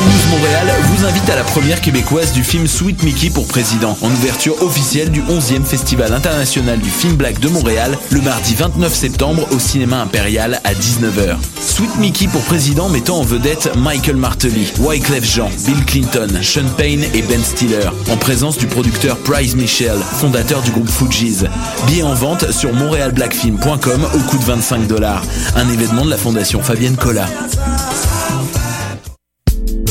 News Montréal vous invite à la première québécoise du film Sweet Mickey pour président, en ouverture officielle du 11e Festival international du film black de Montréal, le mardi 29 septembre au cinéma impérial à 19h. Sweet Mickey pour président mettant en vedette Michael Martelly, Wyclef Jean, Bill Clinton, Sean Payne et Ben Stiller, en présence du producteur Price Michel, fondateur du groupe Fugees. Billets en vente sur montrealblackfilm.com au coût de 25 dollars. Un événement de la fondation Fabienne Collat.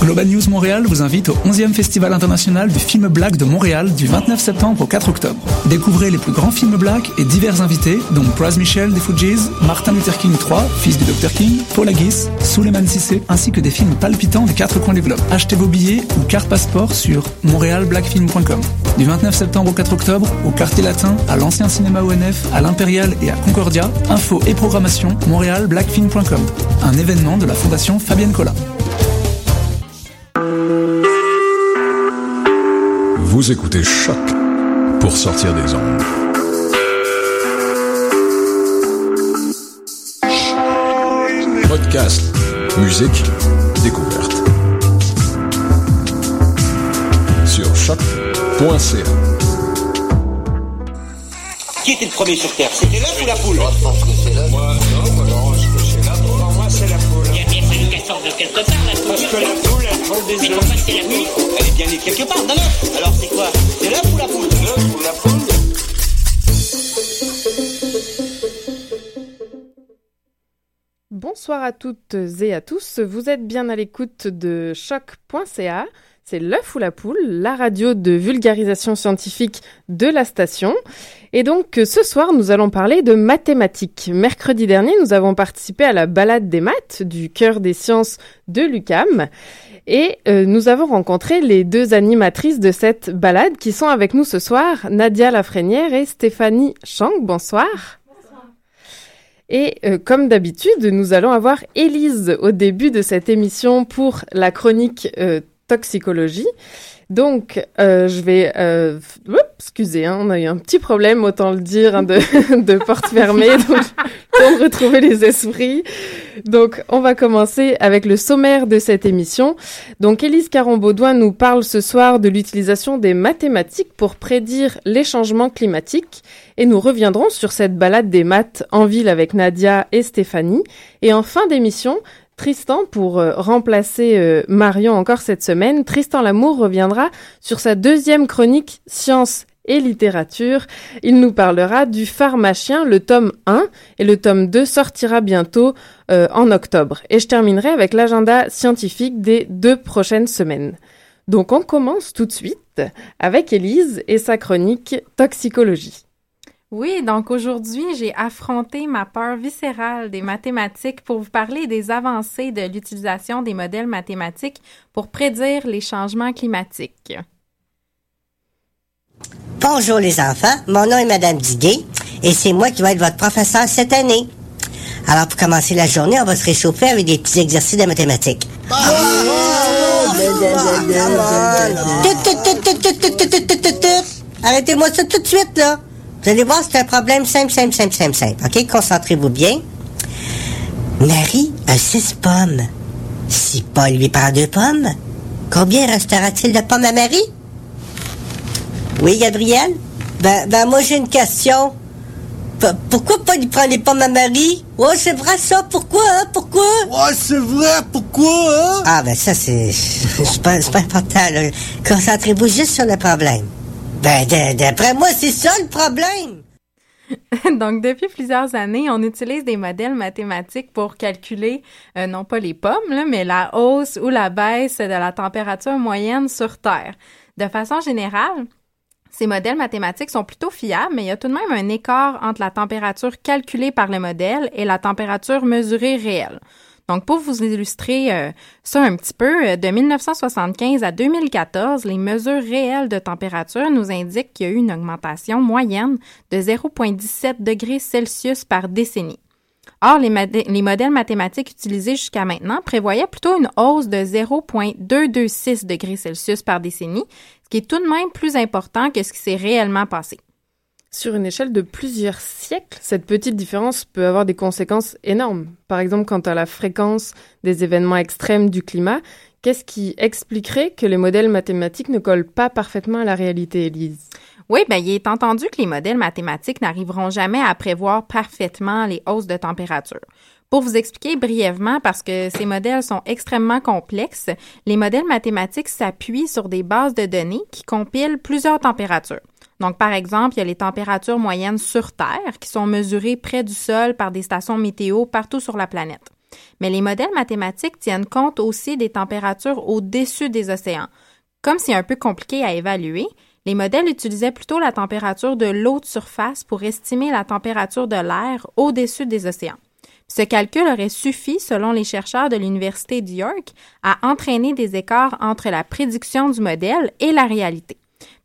Global News Montréal vous invite au 11e Festival international du film black de Montréal du 29 septembre au 4 octobre. Découvrez les plus grands films black et divers invités, dont Praz Michel des Fugees, Martin Luther King III, fils du Dr King, Paul Haggis, Suleiman Sissé, ainsi que des films palpitants des quatre coins du globe. Achetez vos billets ou carte passeport sur montrealblackfilm.com. Du 29 septembre au 4 octobre, au Quartier Latin, à l'ancien cinéma ONF, à l'Impérial et à Concordia, info et programmation montrealblackfilm.com. Un événement de la Fondation Fabienne Collat. Vous écoutez Choc pour sortir des ondes. Podcast, musique, découverte. Sur choc.ca. Qui était le premier sur Terre? C'était l'œuf ou la poule? Moi, je pense que c'est l'œuf. Moi, non, moi, non, je pense que c'est la poule. Pour moi, c'est la poule. Il a bien fallu qu'elle sorte de quelque part, la poule. Parce que la poule, elle est bien née quelque part. Alors c'est quoi? C'est l'œuf ou la poule? L'œuf ou la poule? Bonsoir à toutes et à tous. Vous êtes bien à l'écoute de choc.ca. C'est l'œuf ou la poule, la radio de vulgarisation scientifique de la station. Et donc, ce soir, nous allons parler de mathématiques. Mercredi dernier, nous avons participé à la balade des maths du cœur des sciences de l'UCAM. Et euh, nous avons rencontré les deux animatrices de cette balade qui sont avec nous ce soir, Nadia Lafrenière et Stéphanie Chang. Bonsoir. Et euh, comme d'habitude, nous allons avoir Élise au début de cette émission pour la chronique euh, toxicologie. Donc, je vais... Excusez, hein, on a eu un petit problème, autant le dire, hein, de, de porte fermée, pour retrouver les esprits. Donc, on va commencer avec le sommaire de cette émission. Donc, Élise Caron-Baudouin nous parle ce soir de l'utilisation des mathématiques pour prédire les changements climatiques. Et nous reviendrons sur cette balade des maths en ville avec Nadia et Stéphanie. Et en fin d'émission, Tristan, pour euh, remplacer euh, Marion encore cette semaine, Tristan Lamour reviendra sur sa deuxième chronique Science et littérature. Il nous parlera du pharmacien, le tome 1, et le tome 2 sortira bientôt euh, en octobre. Et je terminerai avec l'agenda scientifique des deux prochaines semaines. Donc on commence tout de suite avec Élise et sa chronique Toxicologie. Oui, donc aujourd'hui, j'ai affronté ma peur viscérale des mathématiques pour vous parler des avancées de l'utilisation des modèles mathématiques pour prédire les changements climatiques. Bonjour les enfants, mon nom est Madame Duguay et c'est moi qui vais être votre professeur cette année. Alors pour commencer la journée, on va se réchauffer avec des petits exercices de mathématiques. Arrêtez-moi ça tout de suite là. Vous allez voir, c'est un problème simple, simple, simple, simple, simple. OK, concentrez-vous bien. Marie a six pommes. Si Paul lui prend deux pommes, combien restera-t-il de pommes à Marie? Oui, Gabriel? Ben, ben moi j'ai une question. P- pourquoi pas lui prendre les pommes à Marie? Ouais, c'est vrai ça, pourquoi, hein? Pourquoi? Ouais, c'est vrai, pourquoi, hein? Ah, ben ça, c'est c'est pas, pas important. Concentrez-vous juste sur le problème. Ben, d'après moi, c'est ça le problème. Donc, depuis plusieurs années, on utilise des modèles mathématiques pour calculer, euh, non pas les pommes, mais la hausse ou la baisse de la température moyenne sur Terre. De façon générale, ces modèles mathématiques sont plutôt fiables, mais il y a tout de même un écart entre la température calculée par le modèle et la température mesurée réelle. Donc, pour vous illustrer euh, ça un petit peu, euh, de 1975 à 2014, les mesures réelles de température nous indiquent qu'il y a eu une augmentation moyenne de 0,17 degrés Celsius par décennie. Or, les, les modèles mathématiques utilisés jusqu'à maintenant prévoyaient plutôt une hausse de 0,226 degrés Celsius par décennie, ce qui est tout de même plus important que ce qui s'est réellement passé. Sur une échelle de plusieurs siècles, cette petite différence peut avoir des conséquences énormes. Par exemple, quant à la fréquence des événements extrêmes du climat, qu'est-ce qui expliquerait que les modèles mathématiques ne collent pas parfaitement à la réalité, Elise oui, ben, il est entendu que les modèles mathématiques n'arriveront jamais à prévoir parfaitement les hausses de température. Pour vous expliquer brièvement, parce que ces modèles sont extrêmement complexes, les modèles mathématiques s'appuient sur des bases de données qui compilent plusieurs températures. Donc, par exemple, il y a les températures moyennes sur Terre qui sont mesurées près du sol par des stations météo partout sur la planète. Mais les modèles mathématiques tiennent compte aussi des températures au-dessus des océans. Comme c'est un peu compliqué à évaluer, les modèles utilisaient plutôt la température de l'eau de surface pour estimer la température de l'air au-dessus des océans. Ce calcul aurait suffi, selon les chercheurs de l'Université de York, à entraîner des écarts entre la prédiction du modèle et la réalité.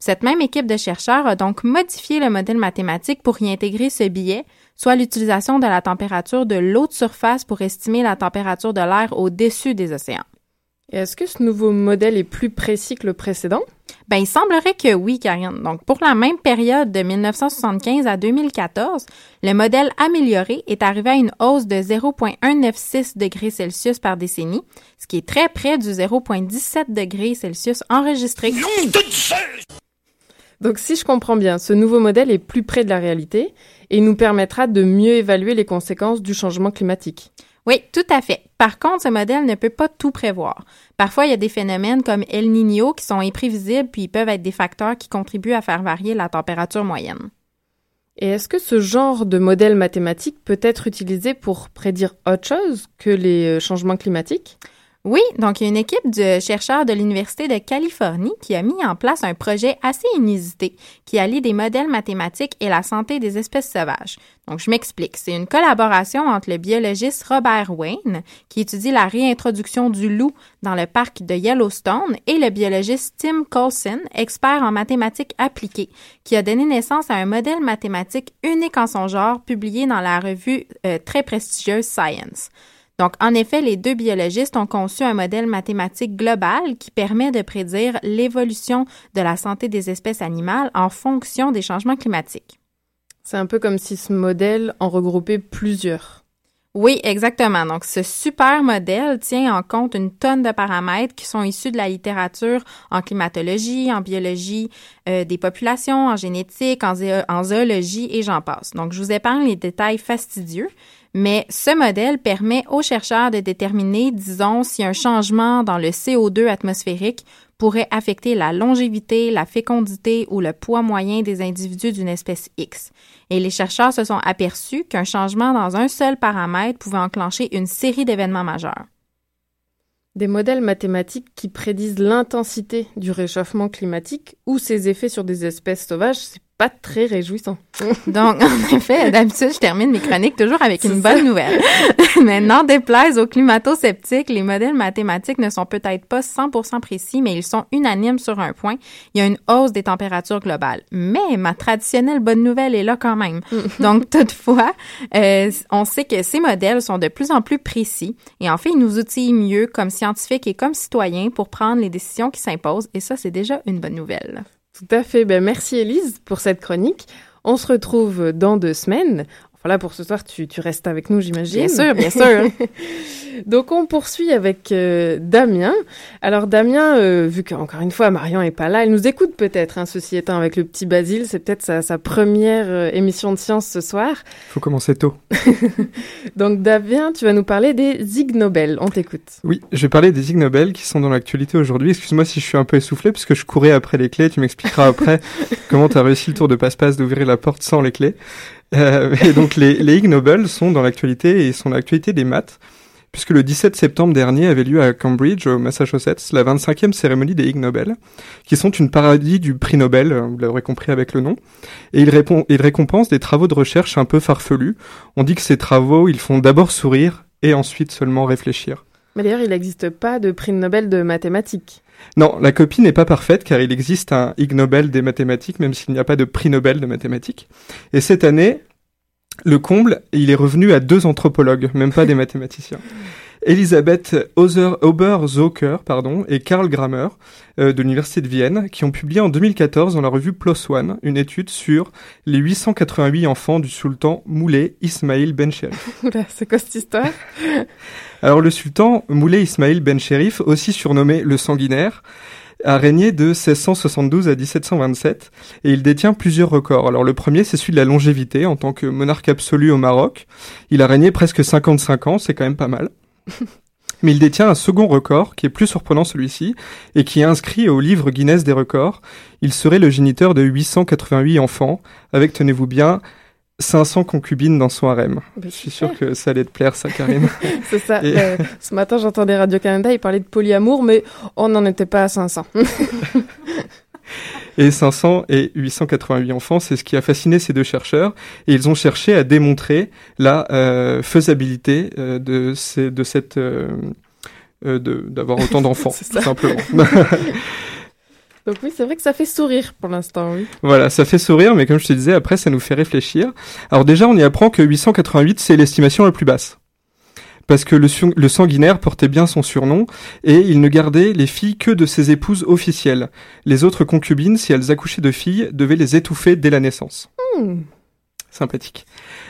Cette même équipe de chercheurs a donc modifié le modèle mathématique pour y intégrer ce biais, soit l'utilisation de la température de l'eau de surface pour estimer la température de l'air au-dessus des océans. Est-ce que ce nouveau modèle est plus précis que le précédent? Ben, il semblerait que oui, Karine. Donc, pour la même période de 1975 à 2014, le modèle amélioré est arrivé à une hausse de 0,196 degrés Celsius par décennie, ce qui est très près du 0,17 degrés Celsius enregistré. Donc, si je comprends bien, ce nouveau modèle est plus près de la réalité et nous permettra de mieux évaluer les conséquences du changement climatique. Oui, tout à fait. Par contre, ce modèle ne peut pas tout prévoir. Parfois, il y a des phénomènes comme El Niño qui sont imprévisibles puis peuvent être des facteurs qui contribuent à faire varier la température moyenne. Et est-ce que ce genre de modèle mathématique peut être utilisé pour prédire autre chose que les euh, changements climatiques? Oui, donc il y a une équipe de chercheurs de l'Université de Californie qui a mis en place un projet assez inusité qui allie des modèles mathématiques et la santé des espèces sauvages. Donc je m'explique, c'est une collaboration entre le biologiste Robert Wayne qui étudie la réintroduction du loup dans le parc de Yellowstone et le biologiste Tim Coulson, expert en mathématiques appliquées, qui a donné naissance à un modèle mathématique unique en son genre publié dans la revue euh, très prestigieuse Science. Donc, en effet, les deux biologistes ont conçu un modèle mathématique global qui permet de prédire l'évolution de la santé des espèces animales en fonction des changements climatiques. C'est un peu comme si ce modèle en regroupait plusieurs. Oui, exactement. Donc, ce super modèle tient en compte une tonne de paramètres qui sont issus de la littérature en climatologie, en biologie euh, des populations, en génétique, en, en zoologie et j'en passe. Donc, je vous épargne les détails fastidieux, mais ce modèle permet aux chercheurs de déterminer, disons, si un changement dans le CO2 atmosphérique pourrait affecter la longévité, la fécondité ou le poids moyen des individus d'une espèce X. Et les chercheurs se sont aperçus qu'un changement dans un seul paramètre pouvait enclencher une série d'événements majeurs. Des modèles mathématiques qui prédisent l'intensité du réchauffement climatique ou ses effets sur des espèces sauvages, pas très réjouissant. Donc, en effet, d'habitude, je termine mes chroniques toujours avec une bonne nouvelle. mais n'en déplaise aux climato-sceptiques, les modèles mathématiques ne sont peut-être pas 100% précis, mais ils sont unanimes sur un point. Il y a une hausse des températures globales. Mais ma traditionnelle bonne nouvelle est là quand même. Donc, toutefois, euh, on sait que ces modèles sont de plus en plus précis et en fait, ils nous outillent mieux comme scientifiques et comme citoyens pour prendre les décisions qui s'imposent et ça, c'est déjà une bonne nouvelle. Tout à fait. Ben, merci Elise pour cette chronique. On se retrouve dans deux semaines. Voilà, pour ce soir, tu, tu restes avec nous, j'imagine. Bien sûr, bien sûr. Donc, on poursuit avec euh, Damien. Alors, Damien, euh, vu qu'encore une fois, Marion est pas là, elle nous écoute peut-être, hein, ceci étant, avec le petit Basile. C'est peut-être sa, sa, première euh, émission de science ce soir. Faut commencer tôt. Donc, Damien, tu vas nous parler des Ig Nobel. On t'écoute. Oui, je vais parler des Ig Nobel qui sont dans l'actualité aujourd'hui. Excuse-moi si je suis un peu essoufflé, parce que je courais après les clés. Tu m'expliqueras après comment tu as réussi le tour de passe-passe d'ouvrir la porte sans les clés. Euh, et donc les, les Ig Nobel sont dans l'actualité et sont l'actualité des maths, puisque le 17 septembre dernier avait lieu à Cambridge, au Massachusetts, la 25e cérémonie des Ig Nobel, qui sont une parodie du prix Nobel, vous l'aurez compris avec le nom, et ils, répond, ils récompensent des travaux de recherche un peu farfelus. On dit que ces travaux, ils font d'abord sourire et ensuite seulement réfléchir. Mais d'ailleurs, il n'existe pas de prix Nobel de mathématiques. Non, la copie n'est pas parfaite car il existe un Ig Nobel des mathématiques, même s'il n'y a pas de prix Nobel de mathématiques. Et cette année, le comble, il est revenu à deux anthropologues, même pas des mathématiciens. Elisabeth Ober-Zoker pardon, et Karl Grammer euh, de l'Université de Vienne, qui ont publié en 2014 dans la revue PLOS ONE une étude sur les 888 enfants du sultan Moulay Ismail Ben Sherif. c'est quoi cette histoire? Alors le sultan Moulay Ismail Ben Sherif, aussi surnommé le sanguinaire, a régné de 1672 à 1727 et il détient plusieurs records. Alors le premier c'est celui de la longévité en tant que monarque absolu au Maroc. Il a régné presque 55 ans, c'est quand même pas mal. Mais il détient un second record, qui est plus surprenant celui-ci, et qui est inscrit au livre Guinness des records. Il serait le géniteur de 888 enfants, avec, tenez-vous bien, 500 concubines dans son harem. Bah, Je suis sûr que ça allait te plaire, ça, Karine. C'est ça. Et- Euh, ce matin, j'entendais Radio-Canada, ils parlaient de polyamour, mais on n'en était pas à 500. Et 500 et 888 enfants, c'est ce qui a fasciné ces deux chercheurs. Et ils ont cherché à démontrer la euh, faisabilité euh, de, ces, de cette... euh, euh, de- d'avoir autant d'enfants, tout simplement. Donc oui, c'est vrai que ça fait sourire pour l'instant, oui. Voilà, ça fait sourire, mais comme je te disais, après, ça nous fait réfléchir. Alors déjà, on y apprend que 888, c'est l'estimation la plus basse. Parce que le, sanguinaire portait bien son surnom, et il ne gardait les filles que de ses épouses officielles. Les autres concubines, si elles accouchaient de filles, devaient les étouffer dès la naissance. Hmm. Sympathique.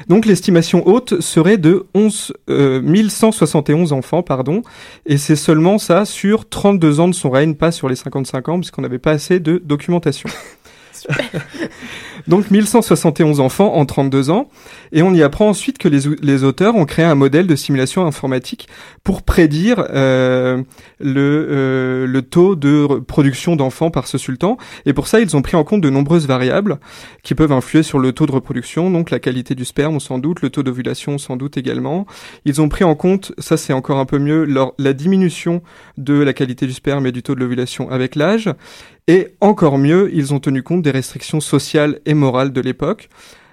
Donc l'estimation haute serait de 11, euh, 1171 enfants, pardon, et c'est seulement ça sur 32 ans de son règne, pas sur les 55 ans, puisqu'on n'avait pas assez de documentation. Donc 1171 enfants en 32 ans, et on y apprend ensuite que les, auteurs ont créé un modèle de simulation informatique pour prédire euh, le, euh, le taux de production d'enfants par ce sultan, et pour ça ils ont pris en compte de nombreuses variables qui peuvent influer sur le taux de reproduction, donc la qualité du sperme sans doute, le taux d'ovulation sans doute également. Ils ont pris en compte, ça c'est encore un peu mieux, leur, la diminution de la qualité du sperme et du taux de l'ovulation avec l'âge, et encore mieux, ils ont tenu compte des restrictions sociales et morales de l'époque.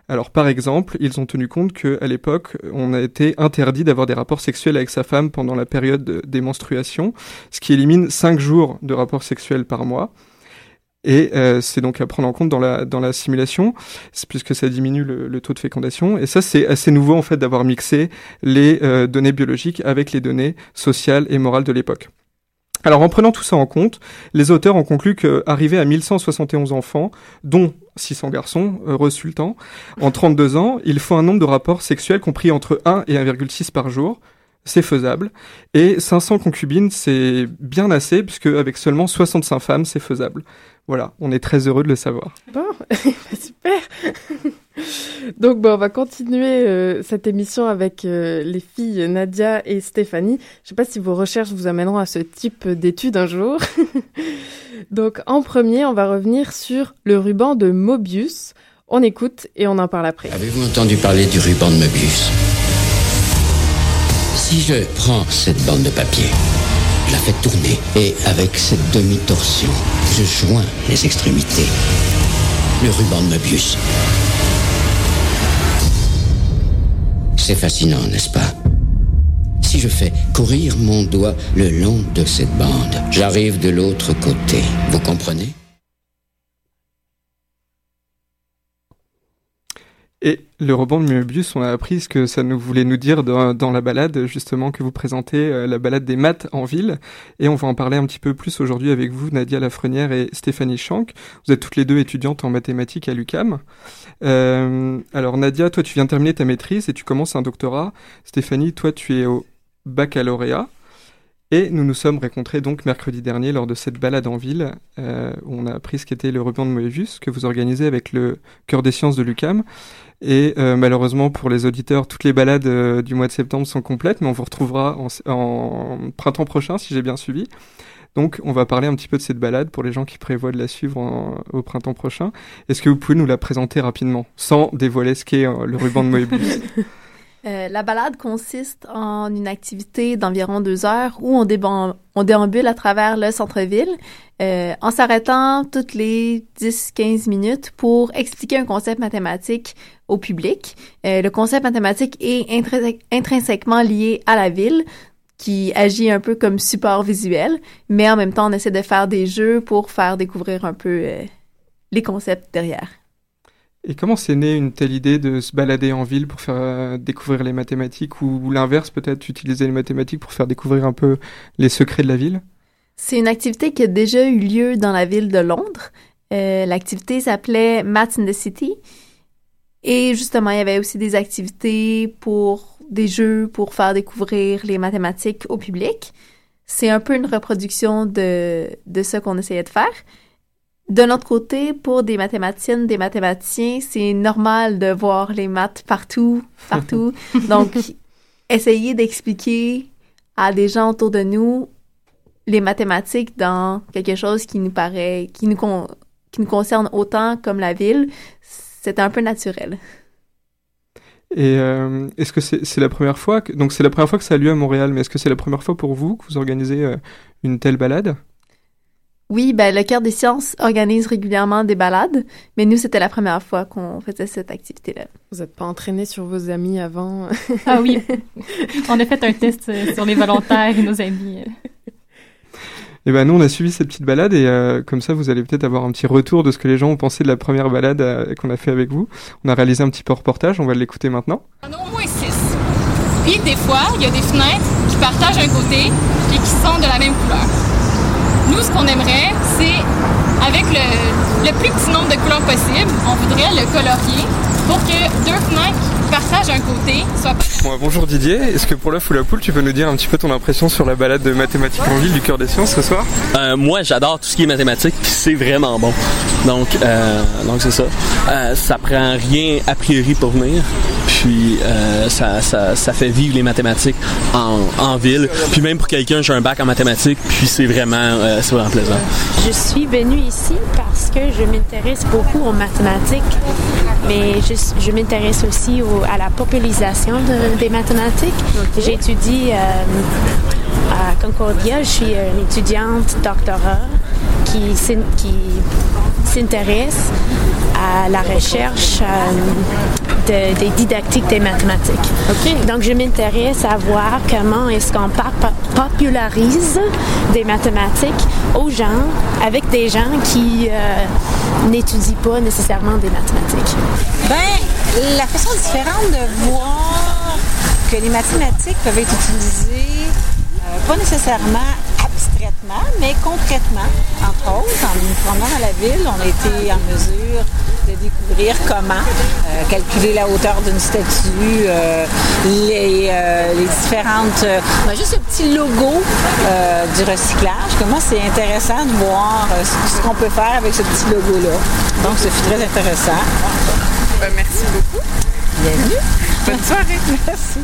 Alors par exemple, ils ont tenu compte qu'à l'époque, on a été interdit d'avoir des rapports sexuels avec sa femme pendant la période de- des menstruations, ce qui élimine 5 jours de rapports sexuels par mois. Et euh, c'est donc à prendre en compte dans la, simulation, puisque ça diminue le, le taux de fécondation. Et ça, c'est assez nouveau en fait d'avoir mixé les euh, données biologiques avec les données sociales et morales de l'époque. Alors en prenant tout ça en compte, les auteurs ont conclu qu'arrivé à 1171 enfants, dont 600 garçons, heureux sultan, en 32 ans, il faut un nombre de rapports sexuels compris entre 1 et 1,6 par jour. C'est faisable. Et 500 concubines, c'est bien assez, puisque avec seulement 65 femmes, c'est faisable. Voilà, on est très heureux de le savoir. Bon, bah, super. Donc bon, on va continuer euh, cette émission avec euh, les filles Nadia et Stéphanie. Je sais pas si vos recherches vous amèneront à ce type d'études un jour. Donc en premier, on va revenir sur le ruban de Mobius. On écoute et on en parle après. Avez-vous entendu parler du ruban de Möbius Si je prends cette bande de papier, je la fais tourner et avec cette demi-torsion, je joins les extrémités. Le ruban de Möbius. C'est fascinant, n'est-ce pas? Si je fais courir mon doigt le long de cette bande, j'arrive de l'autre côté. Vous comprenez Et le ruban de Möbius, on a appris ce que ça nous voulait nous dire dans, la balade, justement, que vous présentez, euh, la balade des maths en ville. Et on va en parler un petit peu plus aujourd'hui avec vous, Nadia Lafrenière et Stéphanie Schank. Vous êtes toutes les deux étudiantes en mathématiques à l'UCAM. Euh, alors Nadia, toi tu viens de terminer ta maîtrise et tu commences un doctorat. Stéphanie, toi tu es au baccalauréat. Et nous nous sommes rencontrés donc mercredi dernier lors de cette balade en ville, euh, où on a appris ce qu'était le ruban de Moebius, que vous organisez avec le Cœur des sciences de l'UCAM. Et euh, malheureusement pour les auditeurs, toutes les balades euh, du mois de septembre sont complètes, mais on vous retrouvera en, en printemps prochain si j'ai bien suivi. Donc on va parler un petit peu de cette balade pour les gens qui prévoient de la suivre au printemps prochain. Est-ce que vous pouvez nous la présenter rapidement, sans dévoiler ce qu'est euh, le ruban de Moebius? Euh, la balade consiste en une activité d'environ deux heures où on, déambule à travers le centre-ville euh, en s'arrêtant toutes les 10-15 minutes pour expliquer un concept mathématique au public. Euh, le concept mathématique est intrins- intrinsèquement lié à la ville qui agit un peu comme support visuel, mais en même temps on essaie de faire des jeux pour faire découvrir un peu euh, les concepts derrière. Et comment c'est né une telle idée de se balader en ville pour faire euh, découvrir les mathématiques ou, ou l'inverse peut-être utiliser les mathématiques pour faire découvrir un peu les secrets de la ville? C'est une activité qui a déjà eu lieu dans la ville de Londres. Euh, L'activité s'appelait Maths in the City. Et justement, il y avait aussi des activités pour des jeux pour faire découvrir les mathématiques au public. C'est un peu une reproduction de, de ce qu'on essayait de faire. De notre côté, pour des mathématiciennes, des mathématiciens, c'est normal de voir les maths partout, partout. Donc, essayer d'expliquer à des gens autour de nous les mathématiques dans quelque chose qui nous paraît, qui nous, con- qui nous concerne autant comme la ville, c'est un peu naturel. Et euh, est-ce que c'est c'est la première fois que, donc c'est la première fois que ça a lieu à Montréal, mais est-ce que c'est la première fois pour vous que vous organisez euh, une telle balade? Oui, ben, le Cœur des sciences organise régulièrement des balades, mais nous, c'était la première fois qu'on faisait cette activité-là. Vous n'êtes pas entraîné sur vos amis avant? Ah oui, on a fait un test euh, sur les volontaires et nos amis. Et ben nous on a suivi cette petite balade et euh, comme ça vous allez peut-être avoir un petit retour de ce que les gens ont pensé de la première balade euh, qu'on a fait avec vous. On a réalisé un petit peu reportage, on va l'écouter maintenant. On a au moins six. Puis des fois, il y a des fenêtres qui partagent un côté et qui sont de la même couleur. Nous, ce qu'on aimerait, c'est avec le, plus petit nombre de couleurs possible, on voudrait le colorier pour que deux fenêtres qui partagent un côté Bon, bonjour Didier, est-ce que pour l'œuf ou la poule tu peux nous dire un petit peu ton impression sur la balade de mathématiques en ville du cœur des sciences ce soir? Euh, moi, j'adore tout ce qui est mathématique, puis c'est vraiment bon. Donc, euh, donc c'est ça. Euh, ça prend rien a priori pour venir, puis euh, ça, ça, ça fait vivre les mathématiques en, en ville. Puis même pour quelqu'un, j'ai un bac en mathématiques, puis c'est vraiment, euh, c'est vraiment plaisant. Je suis venue ici parce que je m'intéresse beaucoup aux mathématiques, mais je, je m'intéresse aussi au- à la popularisation de- des mathématiques. J'étudie euh, à Concordia, je suis une étudiante doctorat qui, s'in- qui s'intéresse à la recherche euh, de- des didactiques des mathématiques. Donc, je m'intéresse à voir comment est-ce qu'on popularise des mathématiques aux gens, avec des gens qui euh, n'étudient pas nécessairement des mathématiques. Ben, la façon différente de voir que les mathématiques peuvent être utilisées, euh, pas nécessairement abstraitement, mais concrètement. Entre autres, en nous promenant dans la ville, on a été en mesure de découvrir comment euh, calculer la hauteur d'une statue, euh, les, différentes... a juste le petit logo du recyclage. Comment c'est intéressant de voir ce ce qu'on peut faire avec ce petit logo-là. Donc, ce fut très intéressant. Merci beaucoup. Bienvenue. Bonne soirée. Merci.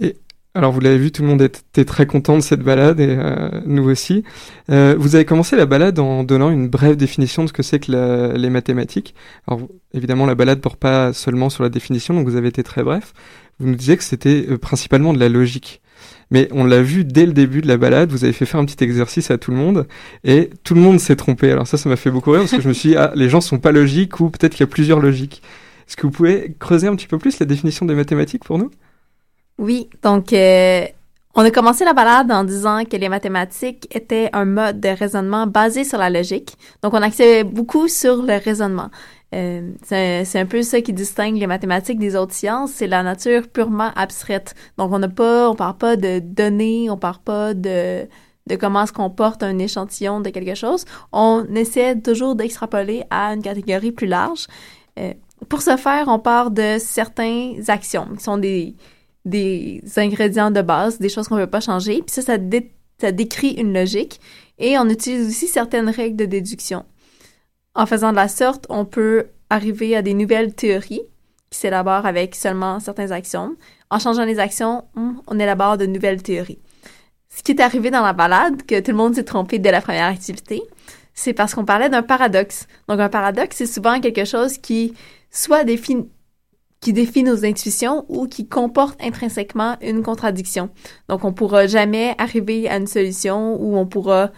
Et alors vous l'avez vu, tout le monde était très content de cette balade et euh, nous aussi. Euh, vous avez commencé la balade en donnant une brève définition de ce que c'est que la- les mathématiques. Alors vous- évidemment la balade porte pas seulement sur la définition, donc vous avez été très bref. Vous nous disiez que c'était euh, principalement de la logique. Mais on l'a vu dès le début de la balade, vous avez fait faire un petit exercice à tout le monde et tout le monde s'est trompé. Alors ça, ça m'a fait beaucoup rire parce que je me suis dit, ah, les gens sont pas logiques ou peut-être qu'il y a plusieurs logiques. Est-ce que vous pouvez creuser un petit peu plus la définition des mathématiques pour nous? Oui, donc euh, on a commencé la balade en disant que les mathématiques étaient un mode de raisonnement basé sur la logique. Donc on axait beaucoup sur le raisonnement. Euh, c'est un peu ça qui distingue les mathématiques des autres sciences, c'est la nature purement abstraite. Donc on n'a pas, on parle pas de données, on parle pas de de comment se comporte un échantillon de quelque chose. On essaie toujours d'extrapoler à une catégorie plus large. Euh, pour ce faire, on part de certains axiomes qui sont des des ingrédients de base, des choses qu'on ne peut pas changer. Puis ça, ça, dé- ça décrit une logique. Et on utilise aussi certaines règles de déduction. En faisant de la sorte, on peut arriver à des nouvelles théories qui s'élaborent avec seulement certains axiomes. En changeant les actions, hum, on élabore de nouvelles théories. Ce qui est arrivé dans la balade, que tout le monde s'est trompé dès la première activité, c'est parce qu'on parlait d'un paradoxe. Donc un paradoxe, c'est souvent quelque chose qui soit défini qui défie nos intuitions ou qui comporte intrinsèquement une contradiction. Donc, on pourra jamais arriver à une solution où on pourra,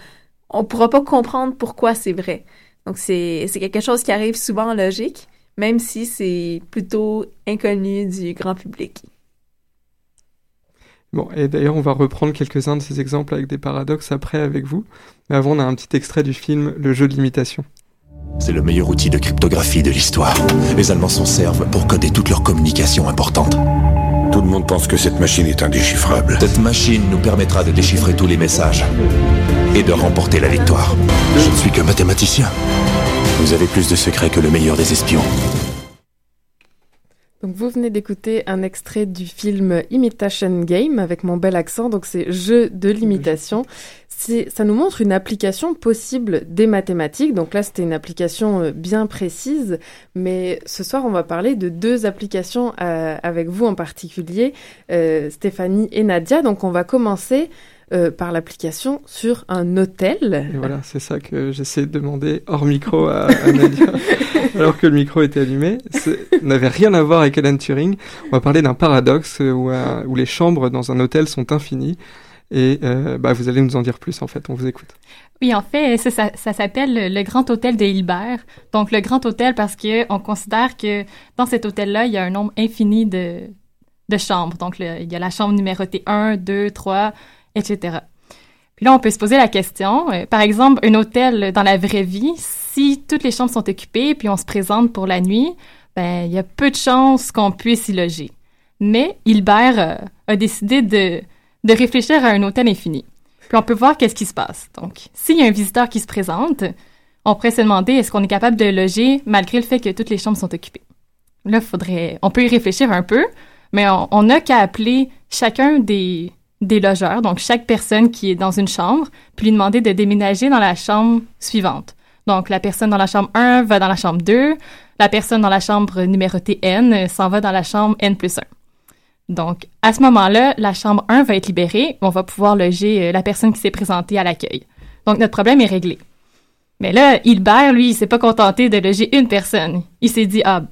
pourra pas comprendre pourquoi c'est vrai. Donc, c'est, c'est quelque chose qui arrive souvent en logique, même si c'est plutôt inconnu du grand public. Bon, et d'ailleurs, on va reprendre quelques-uns de ces exemples avec des paradoxes après avec vous. Mais avant, on a un petit extrait du film Le jeu de l'imitation. C'est le meilleur outil de cryptographie de l'histoire. Les Allemands s'en servent pour coder toutes leurs communications importantes. Tout le monde pense que cette machine est indéchiffrable. Cette machine nous permettra de déchiffrer tous les messages et de remporter la victoire. Je ne suis qu'un mathématicien. Vous avez plus de secrets que le meilleur des espions. Donc vous venez d'écouter un extrait du film Imitation Game avec mon bel accent, donc c'est jeu de l'imitation. Ça nous montre une application possible des mathématiques. Donc là, c'était une application euh, bien précise, mais ce soir, on va parler de deux applications euh, avec vous en particulier, euh, Stéphanie et Nadia. Donc on va commencer euh, par l'application sur un hôtel. Et voilà, c'est ça que j'essaie de demander hors micro à, à Nadia, alors que le micro était allumé. C'est- n'avait rien à voir avec Alan Turing. On va parler d'un paradoxe où, euh, où les chambres dans un hôtel sont infinies. Et euh, bah, vous allez nous en dire plus en fait, on vous écoute. Oui, en fait, ça, ça, ça s'appelle le Grand Hôtel de Hilbert. Donc, le Grand Hôtel parce que on considère que dans cet hôtel-là, il y a un nombre infini de, de chambres. Donc, le- il y a la chambre numérotée 1, 2, 3, etc. Puis là, on peut se poser la question, euh, par exemple, un hôtel dans la vraie vie, si toutes les chambres sont occupées puis on se présente pour la nuit, ben, il y a peu de chances qu'on puisse y loger. Mais Hilbert euh, a décidé de, de réfléchir à un hôtel infini. Puis on peut voir qu'est-ce qui se passe. Donc, s'il y a un visiteur qui se présente, on pourrait se demander est-ce qu'on est capable de loger malgré le fait que toutes les chambres sont occupées? Là, faudrait, on peut y réfléchir un peu, mais on on n'a qu'à appeler chacun des, des logeurs, donc chaque personne qui est dans une chambre, puis lui demander de déménager dans la chambre suivante. Donc, la personne dans la chambre 1 va dans la chambre 2, la personne dans la chambre numérotée N s'en va dans la chambre N plus 1. Donc, à ce moment-là, la chambre 1 va être libérée, on va pouvoir loger euh, la personne qui s'est présentée à l'accueil. Donc, notre problème est réglé. Mais là, Hilbert, lui, il s'est pas contenté de loger une personne. Il s'est dit, ah,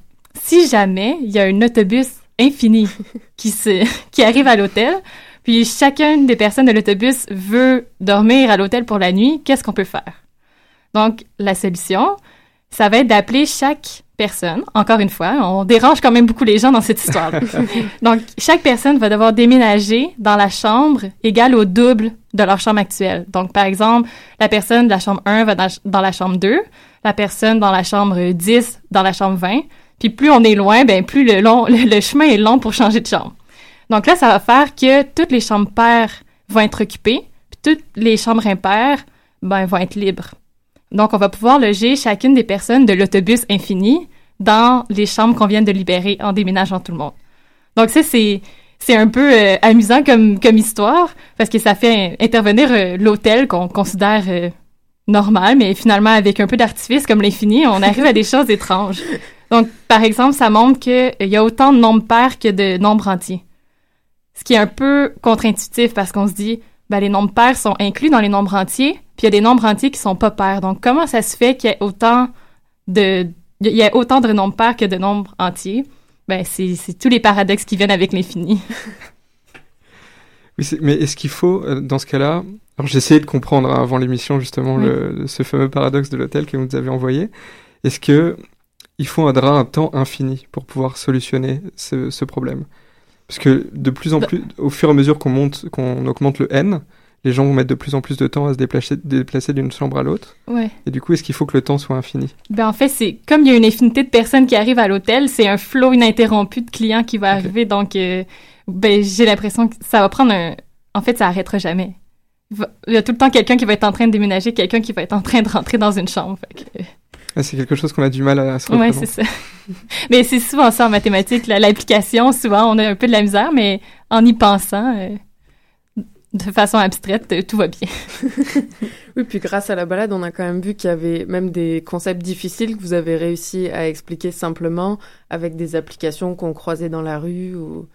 si jamais il y a un autobus infini qui, se, qui arrive à l'hôtel, puis chacune des personnes de l'autobus veut dormir à l'hôtel pour la nuit, qu'est-ce qu'on peut faire? Donc, la solution, ça va être d'appeler chaque personne, encore une fois, on dérange quand même beaucoup les gens dans cette histoire. Donc, chaque personne va devoir déménager dans la chambre égale au double de leur chambre actuelle. Donc, par exemple, la personne de la chambre 1 va dans, la chambre 2, la personne dans la chambre 10 dans la chambre 20, puis plus on est loin, ben plus le, long, le, le chemin est long pour changer de chambre. Donc là, ça va faire que toutes les chambres paires vont être occupées, puis toutes les chambres impaires ben, vont être libres. Donc, on va pouvoir loger chacune des personnes de l'autobus infini dans les chambres qu'on vient de libérer en déménageant tout le monde. Donc, ça, c'est, c'est un peu euh, amusant comme, comme histoire parce que ça fait intervenir euh, l'hôtel qu'on considère euh, normal, mais finalement, avec un peu d'artifice comme l'infini, on arrive à des choses étranges. Donc, par exemple, ça montre qu'il y a autant de nombres pairs que de nombres entiers. Ce qui est un peu contre-intuitif parce qu'on se dit, ben, les nombres pairs sont inclus dans les nombres entiers, puis il y a des nombres entiers qui sont pas pairs. Donc, comment ça se fait qu'il y ait autant de, il y a autant de nombres pairs que de nombres entiers? Ben, c'est, c'est tous les paradoxes qui viennent avec l'infini. Oui, c'est- mais est-ce qu'il faut, euh, dans ce cas-là, alors j'ai essayé de comprendre hein, avant l'émission justement Oui. le, ce fameux paradoxe de l'hôtel que vous nous avez envoyé, est-ce que il faudra un temps infini pour pouvoir solutionner ce, ce problème? Parce que de plus en Bah- plus, au fur et à mesure qu'on monte, qu'on augmente le n, les gens vont mettre de plus en plus de temps à se déplacer, déplacer d'une chambre à l'autre. Ouais. Et du coup, est-ce qu'il faut que le temps soit infini? Ben, en fait, c'est comme il y a une infinité de personnes qui arrivent à l'hôtel, c'est un flot ininterrompu de clients qui va arriver. Donc, euh, ben, j'ai l'impression que ça va prendre un. En fait, ça arrêtera jamais. Il y a tout le temps quelqu'un qui va être en train de déménager, quelqu'un qui va être en train de rentrer dans une chambre. Fait que, euh, C'est quelque chose qu'on a du mal à se représenter. c'est ça. mais c'est souvent ça en mathématiques. L'application, souvent, on a un peu de la misère, mais en y pensant, euh, de façon abstraite, euh, tout va bien. Oui, puis grâce à la balade, on a quand même vu qu'il y avait même des concepts difficiles que vous avez réussi à expliquer simplement avec des applications qu'on croisait dans la rue. Ou...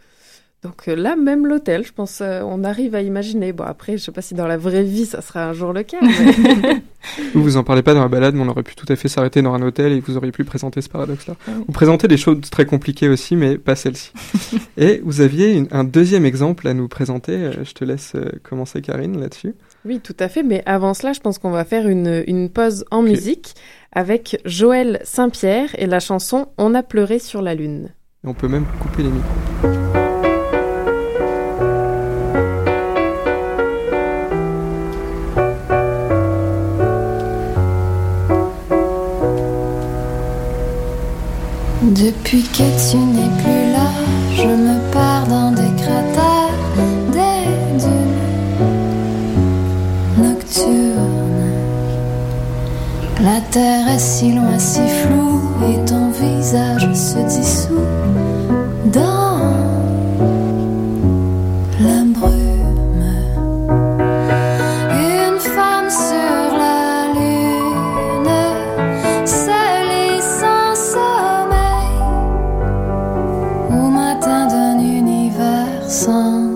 Donc euh, là, même l'hôtel, je pense, euh, on arrive à imaginer. Bon, après, je sais pas si dans la vraie vie, ça sera un jour le cas. mais- Vous vous en parlez pas dans la balade, mais on aurait pu tout à fait s'arrêter dans un hôtel et vous auriez pu présenter ce paradoxe-là. Vous présentez des choses très compliquées aussi, mais pas celle-ci. et vous aviez une- un deuxième exemple à nous présenter. Euh, Je te laisse euh, commencer, Karine, là-dessus. Oui, tout à fait. Mais avant cela, je pense qu'on va faire une, une pause en musique avec Joël Saint-Pierre et la chanson On a pleuré sur la lune. Et on peut même couper les micros. Depuis que tu n'es plus là, je me perds dans des cratères, des dunes nocturnes. La terre est si loin, si floue, et ton visage se dissout dans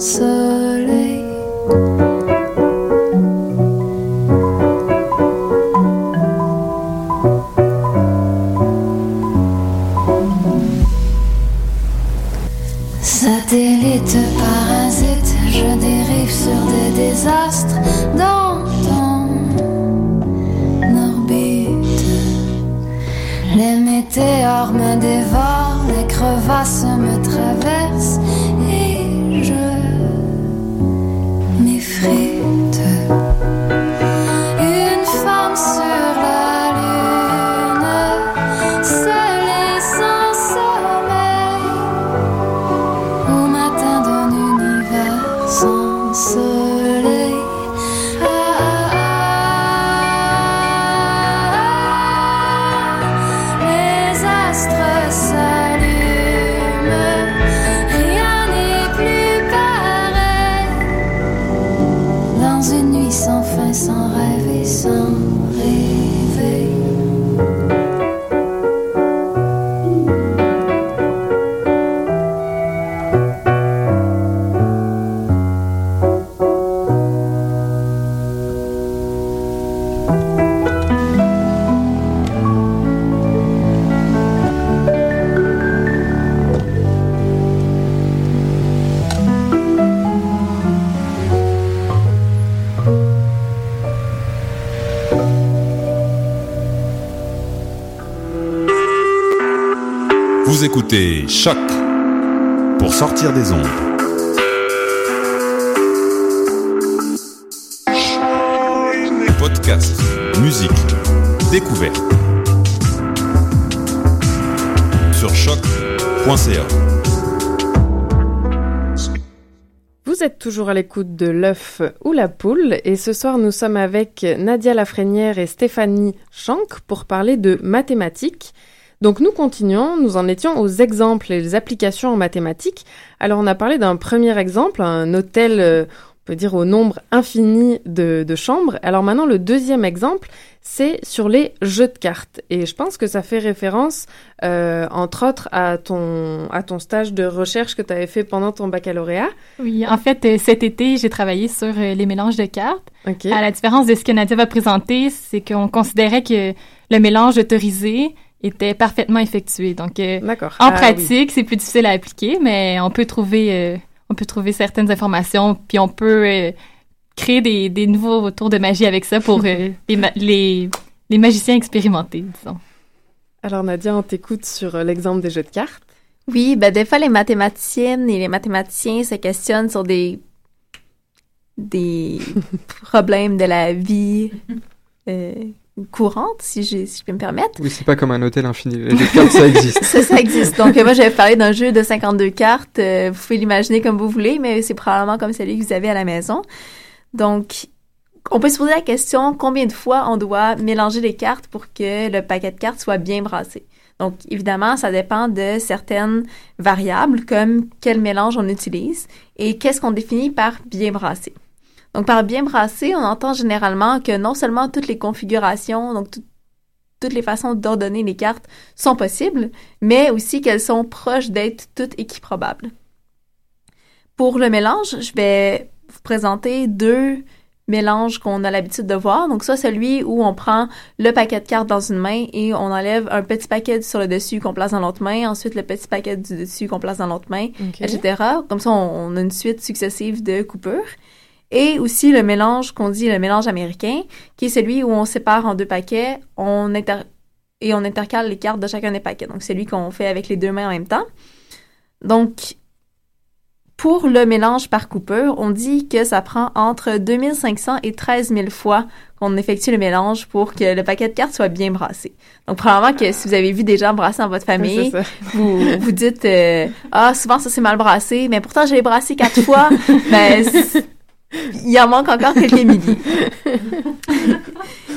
sans free. Sortir des ondes. Podcast, musique, découverte. Sur choc.ca. Vous êtes toujours à l'écoute de l'œuf ou la poule et ce soir nous sommes avec Nadia Lafrenière et Stéphanie Schank pour parler de mathématiques. Donc nous continuons, nous en étions aux exemples et les applications en mathématiques. Alors on a parlé d'un premier exemple, un hôtel, euh, on peut dire au nombre infini de, de chambres. Alors maintenant le deuxième exemple, c'est sur les jeux de cartes. Et je pense que ça fait référence, euh, entre autres, à ton, à ton stage de recherche que tu avais fait pendant ton baccalauréat. Oui, en fait, euh, cet été, j'ai travaillé sur euh, les mélanges de cartes. Ok. À la différence de ce que Nadia va présenter, c'est qu'on considérait que le mélange autorisé était parfaitement effectué. Donc, euh, en Ah, pratique, c'est plus difficile à appliquer, mais on peut trouver, euh, on peut trouver certaines informations, puis on peut euh, créer des, des nouveaux tours de magie avec ça pour euh, les, les, les magiciens expérimentés, disons. Alors Nadia, on t'écoute sur l'exemple des jeux de cartes. Oui, ben des fois les mathématiciennes et les mathématiciens se questionnent sur des des problèmes de la vie euh, courante, si je, si je peux me permettre. Oui, c'est pas comme un hôtel infini. Les jeux de cartes, ça existe. ça, ça existe. Donc, euh, moi, j'avais parlé d'un jeu de 52 cartes. Euh, vous pouvez l'imaginer comme vous voulez, mais c'est probablement comme celui que vous avez à la maison. Donc, on peut se poser la question combien de fois on doit mélanger les cartes pour que le paquet de cartes soit bien brassé? Donc, évidemment, ça dépend de certaines variables, comme quel mélange on utilise et qu'est-ce qu'on définit par bien brassé. Donc, par bien brassé, on entend généralement que non seulement toutes les configurations, donc tout- toutes les façons d'ordonner les cartes sont possibles, mais aussi qu'elles sont proches d'être toutes équiprobables. Pour le mélange, je vais vous présenter deux mélange qu'on a l'habitude de voir. Donc, soit celui où on prend le paquet de cartes dans une main et on enlève un petit paquet sur le dessus qu'on place dans l'autre main, ensuite le petit paquet du dessus qu'on place dans l'autre main, etc. Comme ça, on, on a une suite successive de coupures. Et aussi le mélange qu'on dit le mélange américain, qui est celui où on sépare en deux paquets, on inter- et on intercale les cartes de chacun des paquets. Donc, celui qu'on fait avec les deux mains en même temps. Donc, pour le mélange par coupure, on dit que ça prend entre 2500 et 13 000 fois qu'on effectue le mélange pour que le paquet de cartes soit bien brassé. Donc, probablement que si vous avez vu des gens brasser dans votre famille, c'est vous vous dites euh, Ah, souvent ça c'est mal brassé, mais pourtant je l'ai brassé quatre fois. mais c- il en manque encore quelques milliers.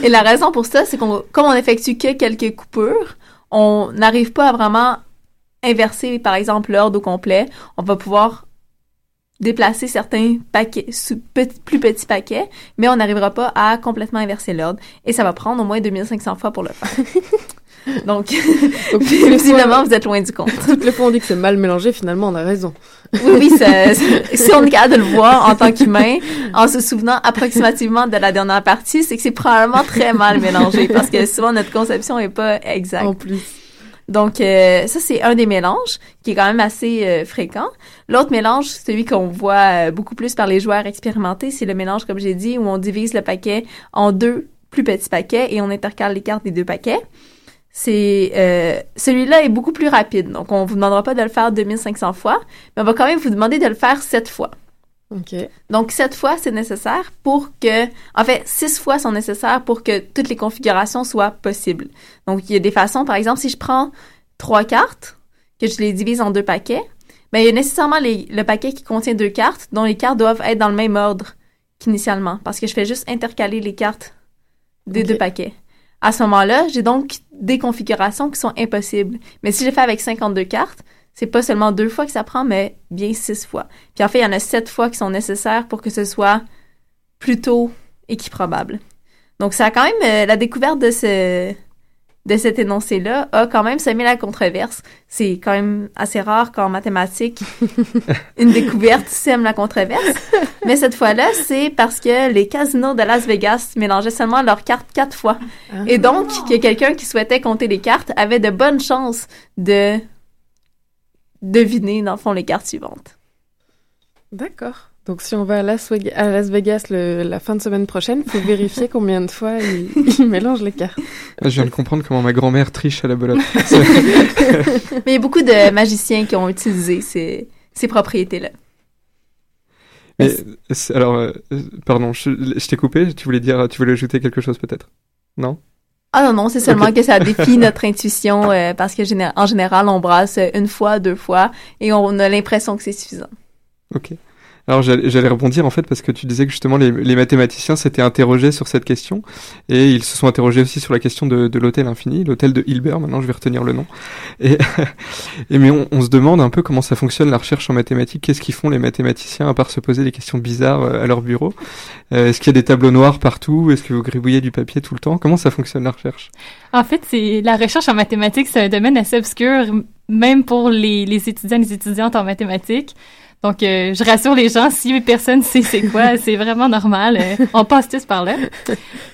Et la raison pour ça, c'est qu'on, comme on effectue que quelques coupures, on n'arrive pas à vraiment inverser, par exemple, l'ordre au complet. On va pouvoir déplacer certains paquets, plus petits paquets, mais on n'arrivera pas à complètement inverser l'ordre. Et ça va prendre au moins 2500 fois pour le faire. Donc, Donc, visiblement, vous êtes loin du compte. Toutes les fois, on dit que c'est mal mélangé, finalement, on a raison. Oui, oui, ça- ça- si on est capable de le voir en tant qu'humain, en se souvenant approximativement de la dernière partie, c'est que c'est probablement très mal mélangé parce que souvent notre conception est pas exacte. En plus. Donc, euh, ça, c'est un des mélanges qui est quand même assez euh, fréquent. L'autre mélange, celui qu'on voit euh, beaucoup plus par les joueurs expérimentés, c'est le mélange, comme j'ai dit, où on divise le paquet en deux plus petits paquets et on intercale les cartes des deux paquets. C'est euh, celui-là est beaucoup plus rapide. Donc, on vous demandera pas de le faire 2500 fois, mais on va quand même vous demander de le faire 7 fois. OK. Donc, 7 fois, c'est nécessaire pour que... En fait, 6 fois sont nécessaires pour que toutes les configurations soient possibles. Donc, il y a des façons, par exemple, si je prends trois cartes, que je les divise en deux paquets, ben, il y a nécessairement les- le paquet qui contient deux cartes, dont les cartes doivent être dans le même ordre qu'initialement, parce que je fais juste intercaler les cartes des deux paquets. À ce moment-là, j'ai donc des configurations qui sont impossibles. Mais si je fais avec 52 cartes, c'est pas seulement deux fois que ça prend, mais bien six fois. Puis en fait, il y en a sept fois qui sont nécessaires pour que ce soit plutôt équiprobable. Donc, ça a quand même, euh, la découverte de ce, de cet énoncé-là a quand même semé la controverse. C'est quand même assez rare qu'en mathématiques, une découverte sème la controverse. Mais cette fois-là, c'est parce que les casinos de Las Vegas mélangeaient seulement leurs cartes quatre fois. Et donc, que quelqu'un qui souhaitait compter les cartes avait de bonnes chances de deviner, dans le fond, les cartes suivantes. D'accord. Donc, si on va à Las, Vegas, le- la fin de semaine prochaine, il faut vérifier combien de fois il, il mélange les cartes. Je viens de comprendre comment ma grand-mère triche à la belote. Mais il y a beaucoup de magiciens qui ont utilisé ces, ces propriétés-là. Mais, alors, euh, pardon, je, je t'ai coupé. Tu voulais dire, tu voulais ajouter quelque chose peut-être? Non? Ah non, non, c'est seulement que ça défie notre intuition euh, parce que en général, on brasse une fois, deux fois et on a l'impression que c'est suffisant. Ok. Alors j'allais rebondir en fait parce que tu disais que justement les, les mathématiciens s'étaient interrogés sur cette question et ils se sont interrogés aussi sur la question de, de l'hôtel infini, l'hôtel de Hilbert. Maintenant je vais retenir le nom. Et, et mais on, on se demande un peu comment ça fonctionne la recherche en mathématiques. Qu'est-ce qu'ils font les mathématiciens à part se poser des questions bizarres euh, à leur bureau? Euh, Est-ce qu'il y a des tableaux noirs partout? Est-ce que vous gribouillez du papier tout le temps? Comment ça fonctionne la recherche? En fait, c'est la recherche en mathématiques, c'est un domaine assez obscur, même pour les, les étudiants et les étudiantes en mathématiques. Donc, euh, je rassure les gens, si personne sait c'est quoi, c'est vraiment normal. euh, on passe tous par là.